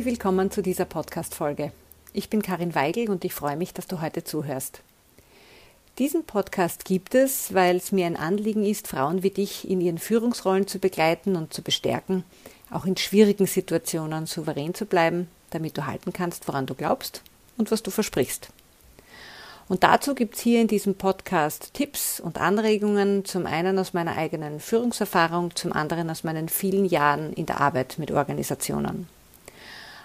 Herzlich willkommen zu dieser Podcast-Folge. Ich bin Karin Weigel und ich freue mich, dass du heute zuhörst. Diesen Podcast gibt es, weil es mir ein Anliegen ist, Frauen wie dich in ihren Führungsrollen zu begleiten und zu bestärken, auch in schwierigen Situationen souverän zu bleiben, damit du halten kannst, woran du glaubst und was du versprichst. Und dazu gibt es hier in diesem Podcast Tipps und Anregungen, zum einen aus meiner eigenen Führungserfahrung, zum anderen aus meinen vielen Jahren in der Arbeit mit Organisationen.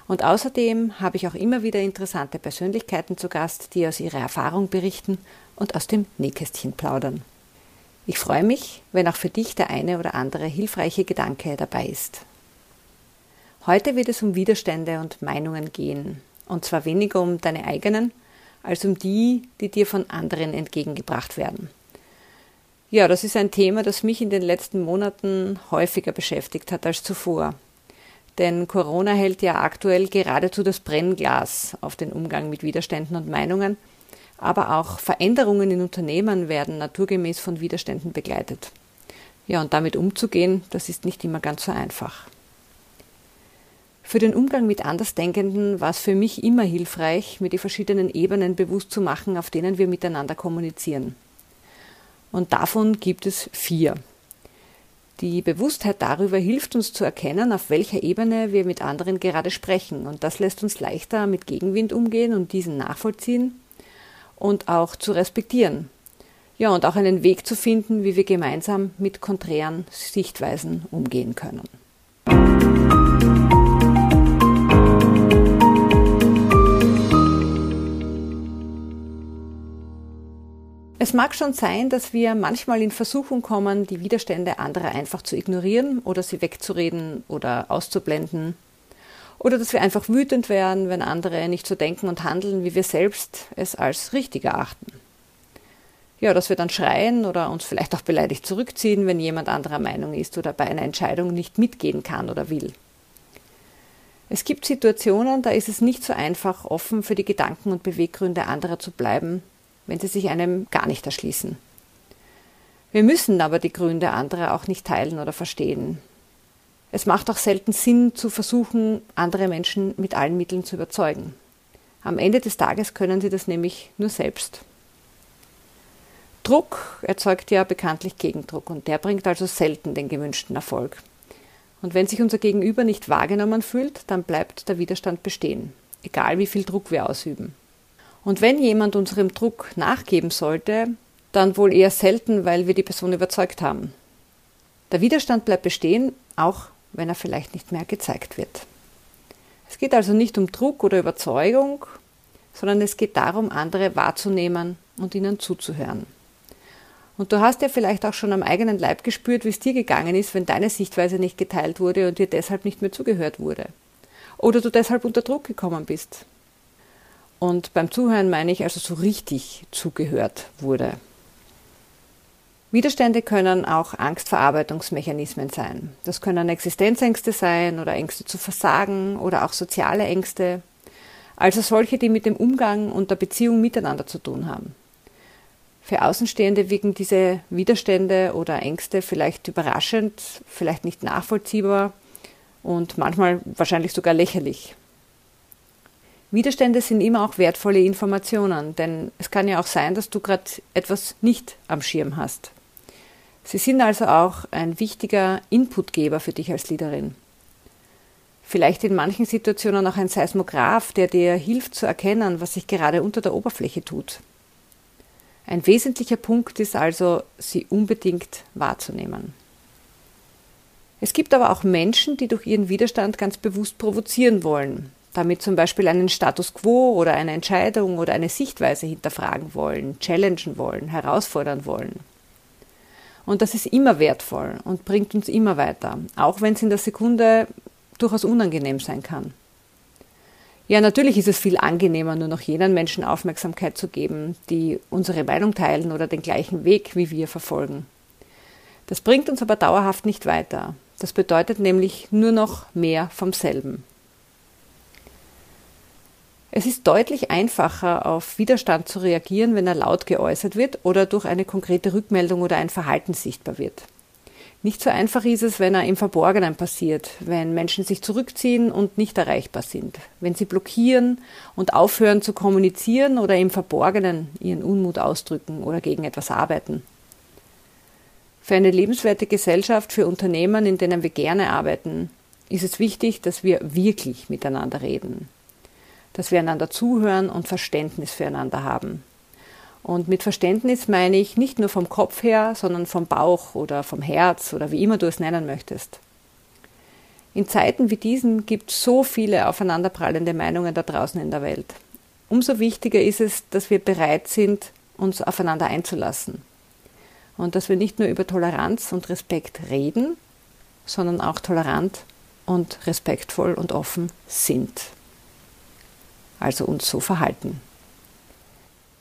Und außerdem habe ich auch immer wieder interessante Persönlichkeiten zu Gast, die aus ihrer Erfahrung berichten und aus dem Nähkästchen plaudern. Ich freue mich, wenn auch für dich der eine oder andere hilfreiche Gedanke dabei ist. Heute wird es um Widerstände und Meinungen gehen, und zwar weniger um deine eigenen, als um die, die dir von anderen entgegengebracht werden. Ja, das ist ein Thema, das mich in den letzten Monaten häufiger beschäftigt hat als zuvor. Denn Corona hält ja aktuell geradezu das Brennglas auf den Umgang mit Widerständen und Meinungen, aber auch Veränderungen in Unternehmen werden naturgemäß von Widerständen begleitet. Ja, und damit umzugehen, das ist nicht immer ganz so einfach. Für den Umgang mit Andersdenkenden war es für mich immer hilfreich, mir die verschiedenen Ebenen bewusst zu machen, auf denen wir miteinander kommunizieren. Und davon gibt es vier. Die Bewusstheit darüber hilft uns zu erkennen, auf welcher Ebene wir mit anderen gerade sprechen. Und das lässt uns leichter mit Gegenwind umgehen und diesen nachvollziehen und auch zu respektieren. Ja, und auch einen Weg zu finden, wie wir gemeinsam mit konträren Sichtweisen umgehen können. Es mag schon sein, dass wir manchmal in Versuchung kommen, die Widerstände anderer einfach zu ignorieren oder sie wegzureden oder auszublenden. Oder dass wir einfach wütend werden, wenn andere nicht so denken und handeln, wie wir selbst es als richtig erachten. Ja, dass wir dann schreien oder uns vielleicht auch beleidigt zurückziehen, wenn jemand anderer Meinung ist oder bei einer Entscheidung nicht mitgehen kann oder will. Es gibt Situationen, da ist es nicht so einfach, offen für die Gedanken und Beweggründe anderer zu bleiben wenn sie sich einem gar nicht erschließen. Wir müssen aber die Gründe anderer auch nicht teilen oder verstehen. Es macht auch selten Sinn zu versuchen, andere Menschen mit allen Mitteln zu überzeugen. Am Ende des Tages können sie das nämlich nur selbst. Druck erzeugt ja bekanntlich Gegendruck und der bringt also selten den gewünschten Erfolg. Und wenn sich unser Gegenüber nicht wahrgenommen fühlt, dann bleibt der Widerstand bestehen, egal wie viel Druck wir ausüben. Und wenn jemand unserem Druck nachgeben sollte, dann wohl eher selten, weil wir die Person überzeugt haben. Der Widerstand bleibt bestehen, auch wenn er vielleicht nicht mehr gezeigt wird. Es geht also nicht um Druck oder Überzeugung, sondern es geht darum, andere wahrzunehmen und ihnen zuzuhören. Und du hast ja vielleicht auch schon am eigenen Leib gespürt, wie es dir gegangen ist, wenn deine Sichtweise nicht geteilt wurde und dir deshalb nicht mehr zugehört wurde. Oder du deshalb unter Druck gekommen bist. Und beim Zuhören meine ich also so richtig zugehört wurde. Widerstände können auch Angstverarbeitungsmechanismen sein. Das können Existenzängste sein oder Ängste zu versagen oder auch soziale Ängste, also solche, die mit dem Umgang und der Beziehung miteinander zu tun haben. Für Außenstehende wirken diese Widerstände oder Ängste vielleicht überraschend, vielleicht nicht nachvollziehbar und manchmal wahrscheinlich sogar lächerlich. Widerstände sind immer auch wertvolle Informationen, denn es kann ja auch sein, dass du gerade etwas nicht am Schirm hast. Sie sind also auch ein wichtiger Inputgeber für dich als Leaderin. Vielleicht in manchen Situationen auch ein Seismograph, der dir hilft zu erkennen, was sich gerade unter der Oberfläche tut. Ein wesentlicher Punkt ist also, sie unbedingt wahrzunehmen. Es gibt aber auch Menschen, die durch ihren Widerstand ganz bewusst provozieren wollen, damit zum Beispiel einen Status quo oder eine Entscheidung oder eine Sichtweise hinterfragen wollen, challengen wollen, herausfordern wollen. Und das ist immer wertvoll und bringt uns immer weiter, auch wenn es in der Sekunde durchaus unangenehm sein kann. Ja, natürlich ist es viel angenehmer, nur noch jenen Menschen Aufmerksamkeit zu geben, die unsere Meinung teilen oder den gleichen Weg wie wir verfolgen. Das bringt uns aber dauerhaft nicht weiter. Das bedeutet nämlich nur noch mehr vom selben. Es ist deutlich einfacher, auf Widerstand zu reagieren, wenn er laut geäußert wird oder durch eine konkrete Rückmeldung oder ein Verhalten sichtbar wird. Nicht so einfach ist es, wenn er im Verborgenen passiert, wenn Menschen sich zurückziehen und nicht erreichbar sind, wenn sie blockieren und aufhören zu kommunizieren oder im Verborgenen ihren Unmut ausdrücken oder gegen etwas arbeiten. Für eine lebenswerte Gesellschaft, für Unternehmen, in denen wir gerne arbeiten, ist es wichtig, dass wir wirklich miteinander reden, dass wir einander zuhören und Verständnis füreinander haben, und mit Verständnis meine ich nicht nur vom Kopf her, sondern vom Bauch oder vom Herz oder wie immer du es nennen möchtest. In Zeiten wie diesen gibt es so viele aufeinanderprallende Meinungen da draußen in der Welt. Umso wichtiger ist es, dass wir bereit sind, uns aufeinander einzulassen. Und dass wir nicht nur über Toleranz und Respekt reden, sondern auch tolerant und respektvoll und offen sind. Also uns so verhalten.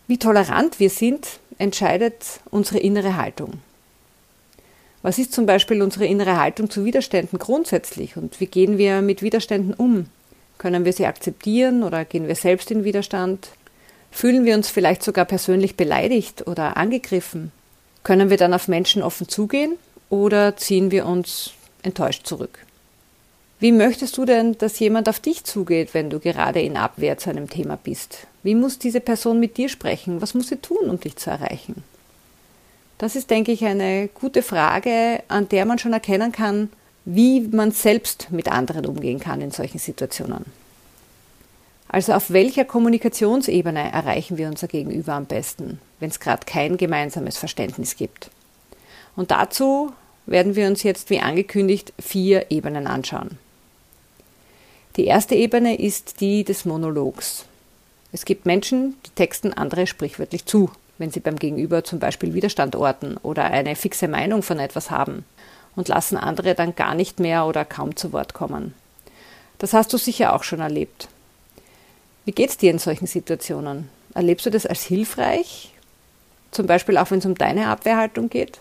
Wie tolerant wir sind, entscheidet unsere innere Haltung. Was ist zum Beispiel unsere innere Haltung zu Widerständen grundsätzlich und wie gehen wir mit Widerständen um? Können wir sie akzeptieren oder gehen wir selbst in Widerstand? Fühlen wir uns vielleicht sogar persönlich beleidigt oder angegriffen? Können wir dann auf Menschen offen zugehen oder ziehen wir uns enttäuscht zurück? Wie möchtest du denn, dass jemand auf dich zugeht, wenn du gerade in Abwehr zu einem Thema bist? Wie muss diese Person mit dir sprechen? Was muss sie tun, um dich zu erreichen? Das ist, denke ich, eine gute Frage, an der man schon erkennen kann, wie man selbst mit anderen umgehen kann in solchen Situationen. Also auf welcher Kommunikationsebene erreichen wir unser Gegenüber am besten, wenn es gerade kein gemeinsames Verständnis gibt? Und dazu werden wir uns jetzt, wie angekündigt, vier Ebenen anschauen. Die erste Ebene ist die des Monologs. Es gibt Menschen, die texten andere sprichwörtlich zu, wenn sie beim Gegenüber zum Beispiel Widerstand orten oder eine fixe Meinung von etwas haben und lassen andere dann gar nicht mehr oder kaum zu Wort kommen. Das hast du sicher auch schon erlebt. Wie geht's dir in solchen Situationen? Erlebst du das als hilfreich? Zum Beispiel auch wenn es um deine Abwehrhaltung geht?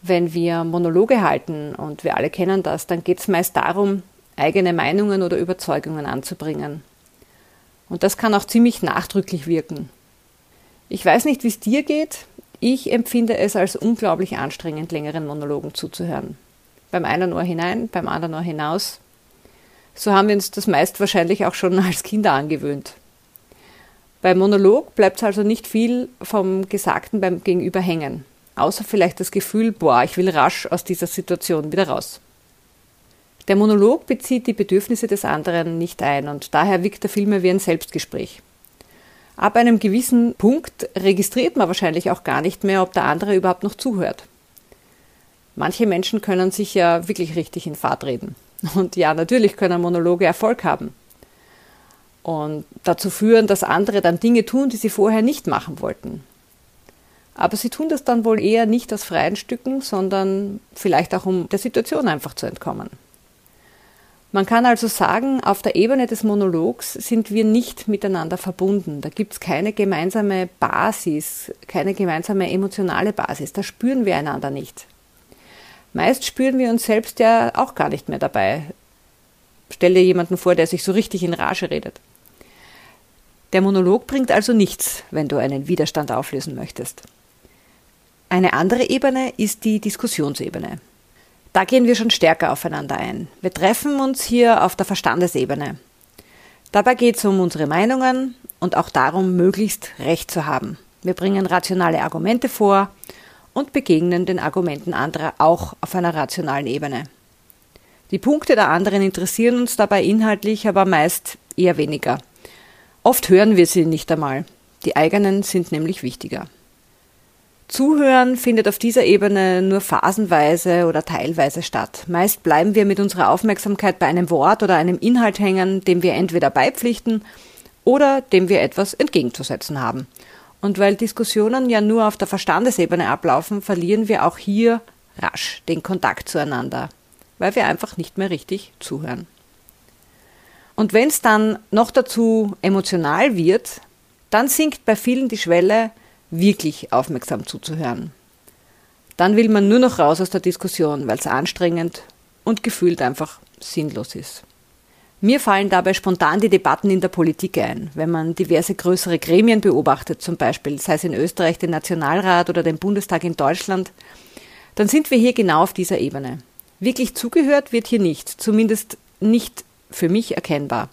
Wenn wir Monologe halten und wir alle kennen das, dann geht es meist darum, eigene Meinungen oder Überzeugungen anzubringen. Und das kann auch ziemlich nachdrücklich wirken. Ich weiß nicht, wie es dir geht. Ich empfinde es als unglaublich anstrengend, längeren Monologen zuzuhören. Beim einen Ohr hinein, beim anderen Ohr hinaus. So haben wir uns das meist wahrscheinlich auch schon als Kinder angewöhnt. Beim Monolog bleibt also nicht viel vom Gesagten beim Gegenüber hängen, außer vielleicht das Gefühl, boah, ich will rasch aus dieser Situation wieder raus. Der Monolog bezieht die Bedürfnisse des anderen nicht ein und daher wirkt er vielmehr wie ein Selbstgespräch. Ab einem gewissen Punkt registriert man wahrscheinlich auch gar nicht mehr, ob der andere überhaupt noch zuhört. Manche Menschen können sich ja wirklich richtig in Fahrt reden. Und ja, natürlich können Monologe Erfolg haben. Und dazu führen, dass andere dann Dinge tun, die sie vorher nicht machen wollten. Aber sie tun das dann wohl eher nicht aus freien Stücken, sondern vielleicht auch um der Situation einfach zu entkommen. Man kann also sagen, auf der Ebene des Monologs sind wir nicht miteinander verbunden. Da gibt es keine gemeinsame Basis, keine gemeinsame emotionale Basis. Da spüren wir einander nicht. Meist spüren wir uns selbst ja auch gar nicht mehr dabei. Stell dir jemanden vor, der sich so richtig in Rage redet. Der Monolog bringt also nichts, wenn du einen Widerstand auflösen möchtest. Eine andere Ebene ist die Diskussionsebene. Da gehen wir schon stärker aufeinander ein. Wir treffen uns hier auf der Verstandesebene. Dabei geht es um unsere Meinungen und auch darum, möglichst Recht zu haben. Wir bringen rationale Argumente vor und begegnen den Argumenten anderer auch auf einer rationalen Ebene. Die Punkte der anderen interessieren uns dabei inhaltlich aber meist eher weniger. Oft hören wir sie nicht einmal. Die eigenen sind nämlich wichtiger. Zuhören findet auf dieser Ebene nur phasenweise oder teilweise statt. Meist bleiben wir mit unserer Aufmerksamkeit bei einem Wort oder einem Inhalt hängen, dem wir entweder beipflichten oder dem wir etwas entgegenzusetzen haben. Und weil Diskussionen ja nur auf der Verstandesebene ablaufen, verlieren wir auch hier rasch den Kontakt zueinander, weil wir einfach nicht mehr richtig zuhören. Und wenn es dann noch dazu emotional wird, dann sinkt bei vielen die Schwelle, wirklich aufmerksam zuzuhören. Dann will man nur noch raus aus der Diskussion, weil es anstrengend und gefühlt einfach sinnlos ist. Mir fallen dabei spontan die Debatten in der Politik ein, wenn man diverse größere Gremien beobachtet, zum Beispiel, sei es in Österreich den Nationalrat oder den Bundestag in Deutschland, dann sind wir hier genau auf dieser Ebene. Wirklich zugehört wird hier nicht, zumindest nicht für mich erkennbar.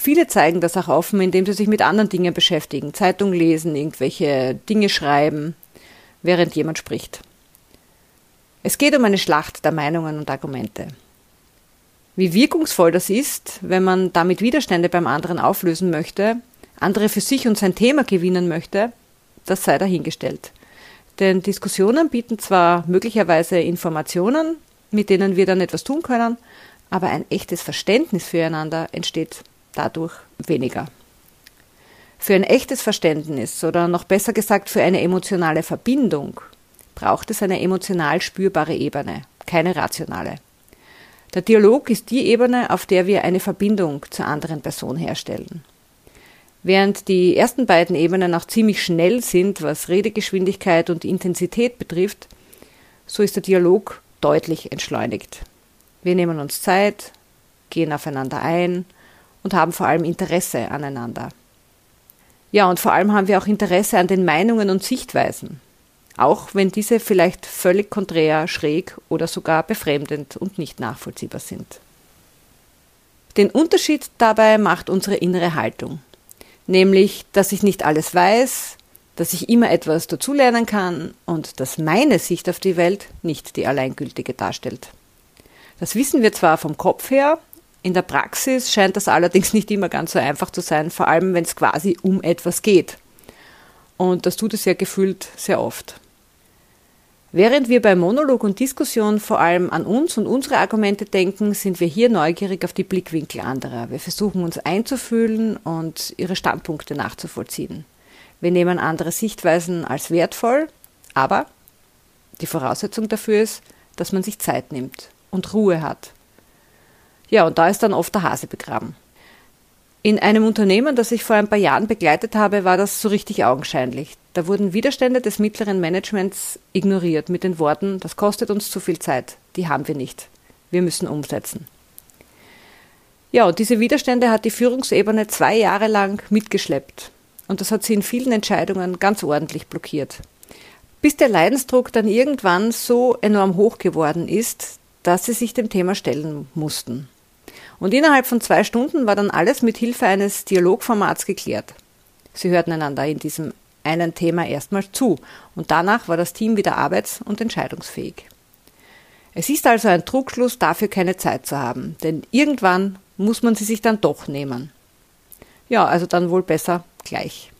Viele zeigen das auch offen, indem sie sich mit anderen Dingen beschäftigen, Zeitung lesen, irgendwelche Dinge schreiben, während jemand spricht. Es geht um eine Schlacht der Meinungen und Argumente. Wie wirkungsvoll das ist, wenn man damit Widerstände beim anderen auflösen möchte, andere für sich und sein Thema gewinnen möchte, das sei dahingestellt. Denn Diskussionen bieten zwar möglicherweise Informationen, mit denen wir dann etwas tun können, aber ein echtes Verständnis füreinander entsteht dadurch weniger. Für ein echtes Verständnis oder noch besser gesagt für eine emotionale Verbindung braucht es eine emotional spürbare Ebene, keine rationale. Der Dialog ist die Ebene, auf der wir eine Verbindung zur anderen Person herstellen. Während die ersten beiden Ebenen auch ziemlich schnell sind, was Redegeschwindigkeit und Intensität betrifft, so ist der Dialog deutlich entschleunigt. Wir nehmen uns Zeit, gehen aufeinander ein und haben vor allem Interesse aneinander. Ja, und vor allem haben wir auch Interesse an den Meinungen und Sichtweisen, auch wenn diese vielleicht völlig konträr, schräg oder sogar befremdend und nicht nachvollziehbar sind. Den Unterschied dabei macht unsere innere Haltung, nämlich, dass ich nicht alles weiß, dass ich immer etwas dazulernen kann und dass meine Sicht auf die Welt nicht die alleingültige darstellt. Das wissen wir zwar vom Kopf her, in der Praxis scheint das allerdings nicht immer ganz so einfach zu sein, vor allem wenn es quasi um etwas geht. Und das tut es ja gefühlt sehr oft. Während wir bei Monolog und Diskussion vor allem an uns und unsere Argumente denken, sind wir hier neugierig auf die Blickwinkel anderer. Wir versuchen uns einzufühlen und ihre Standpunkte nachzuvollziehen. Wir nehmen andere Sichtweisen als wertvoll, aber die Voraussetzung dafür ist, dass man sich Zeit nimmt und Ruhe hat. Ja, und da ist dann oft der Hase begraben. In einem Unternehmen, das ich vor ein paar Jahren begleitet habe, war das so richtig augenscheinlich. Da wurden Widerstände des mittleren Managements ignoriert mit den Worten, das kostet uns zu viel Zeit, die haben wir nicht. Wir müssen umsetzen. Ja, und diese Widerstände hat die Führungsebene zwei Jahre lang mitgeschleppt. Und das hat sie in vielen Entscheidungen ganz ordentlich blockiert. Bis der Leidensdruck dann irgendwann so enorm hoch geworden ist, dass sie sich dem Thema stellen mussten. Und innerhalb von zwei Stunden war dann alles mit Hilfe eines Dialogformats geklärt. Sie hörten einander in diesem einen Thema erstmal zu und danach war das Team wieder arbeits- und entscheidungsfähig. Es ist also ein Trugschluss, dafür keine Zeit zu haben, denn irgendwann muss man sie sich dann doch nehmen. Ja, also dann wohl besser gleich.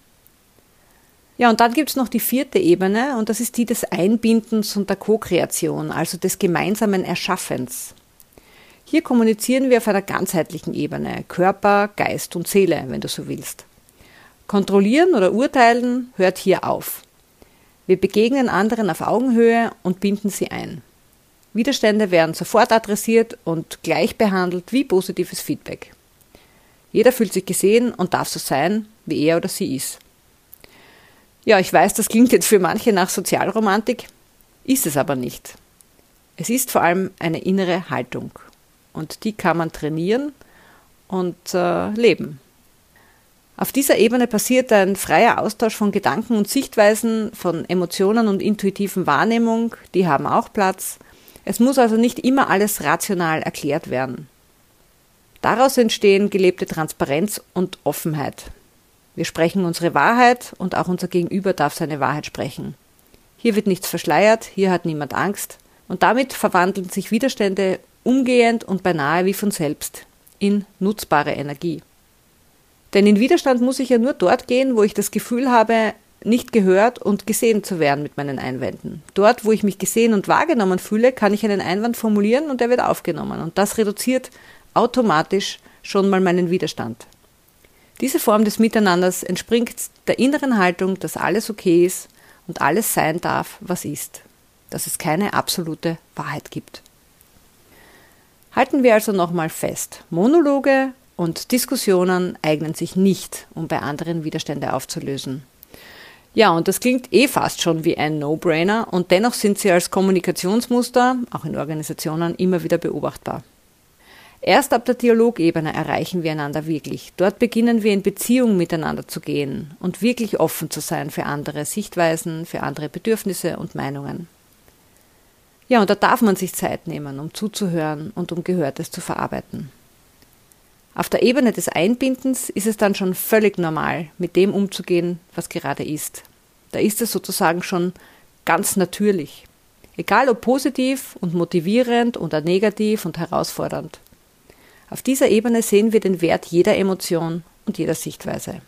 Ja, und dann gibt es noch die vierte Ebene und das ist die des Einbindens und der Co-Kreation, also des gemeinsamen Erschaffens. Hier kommunizieren wir auf einer ganzheitlichen Ebene, Körper, Geist und Seele, wenn du so willst. Kontrollieren oder urteilen hört hier auf. Wir begegnen anderen auf Augenhöhe und binden sie ein. Widerstände werden sofort adressiert und gleich behandelt wie positives Feedback. Jeder fühlt sich gesehen und darf so sein, wie er oder sie ist. Ja, ich weiß, das klingt jetzt für manche nach Sozialromantik, ist es aber nicht. Es ist vor allem eine innere Haltung und die kann man trainieren und äh, leben. Auf dieser Ebene passiert ein freier Austausch von Gedanken und Sichtweisen, von Emotionen und intuitiven Wahrnehmung, die haben auch Platz. Es muss also nicht immer alles rational erklärt werden. Daraus entstehen gelebte Transparenz und Offenheit. Wir sprechen unsere Wahrheit und auch unser Gegenüber darf seine Wahrheit sprechen. Hier wird nichts verschleiert, hier hat niemand Angst und damit verwandeln sich Widerstände umgehend und beinahe wie von selbst in nutzbare Energie. Denn in Widerstand muss ich ja nur dort gehen, wo ich das Gefühl habe, nicht gehört und gesehen zu werden mit meinen Einwänden. Dort, wo ich mich gesehen und wahrgenommen fühle, kann ich einen Einwand formulieren und er wird aufgenommen. Und das reduziert automatisch schon mal meinen Widerstand. Diese Form des Miteinanders entspringt der inneren Haltung, dass alles okay ist und alles sein darf, was ist, dass es keine absolute Wahrheit gibt. Halten wir also nochmal fest, Monologe und Diskussionen eignen sich nicht, um bei anderen Widerstände aufzulösen. Ja, und das klingt eh fast schon wie ein No-Brainer und dennoch sind sie als Kommunikationsmuster, auch in Organisationen, immer wieder beobachtbar. Erst ab der Dialogebene erreichen wir einander wirklich. Dort beginnen wir in Beziehung miteinander zu gehen und wirklich offen zu sein für andere Sichtweisen, für andere Bedürfnisse und Meinungen. Ja, und da darf man sich Zeit nehmen, um zuzuhören und um Gehörtes zu verarbeiten. Auf der Ebene des Einbindens ist es dann schon völlig normal, mit dem umzugehen, was gerade ist. Da ist es sozusagen schon ganz natürlich. Egal ob positiv und motivierend oder negativ und herausfordernd. Auf dieser Ebene sehen wir den Wert jeder Emotion und jeder Sichtweise.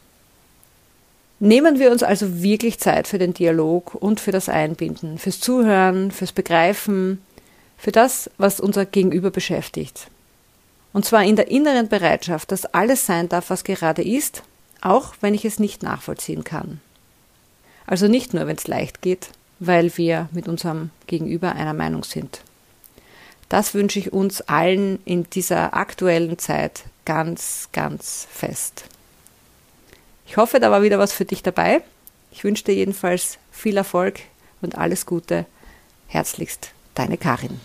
Nehmen wir uns also wirklich Zeit für den Dialog und für das Einbinden, fürs Zuhören, fürs Begreifen, für das, was unser Gegenüber beschäftigt. Und zwar in der inneren Bereitschaft, dass alles sein darf, was gerade ist, auch wenn ich es nicht nachvollziehen kann. Also nicht nur, wenn es leicht geht, weil wir mit unserem Gegenüber einer Meinung sind. Das wünsche ich uns allen in dieser aktuellen Zeit ganz, ganz fest. Ich hoffe, da war wieder was für dich dabei. Ich wünsche dir jedenfalls viel Erfolg und alles Gute. Herzlichst, deine Karin.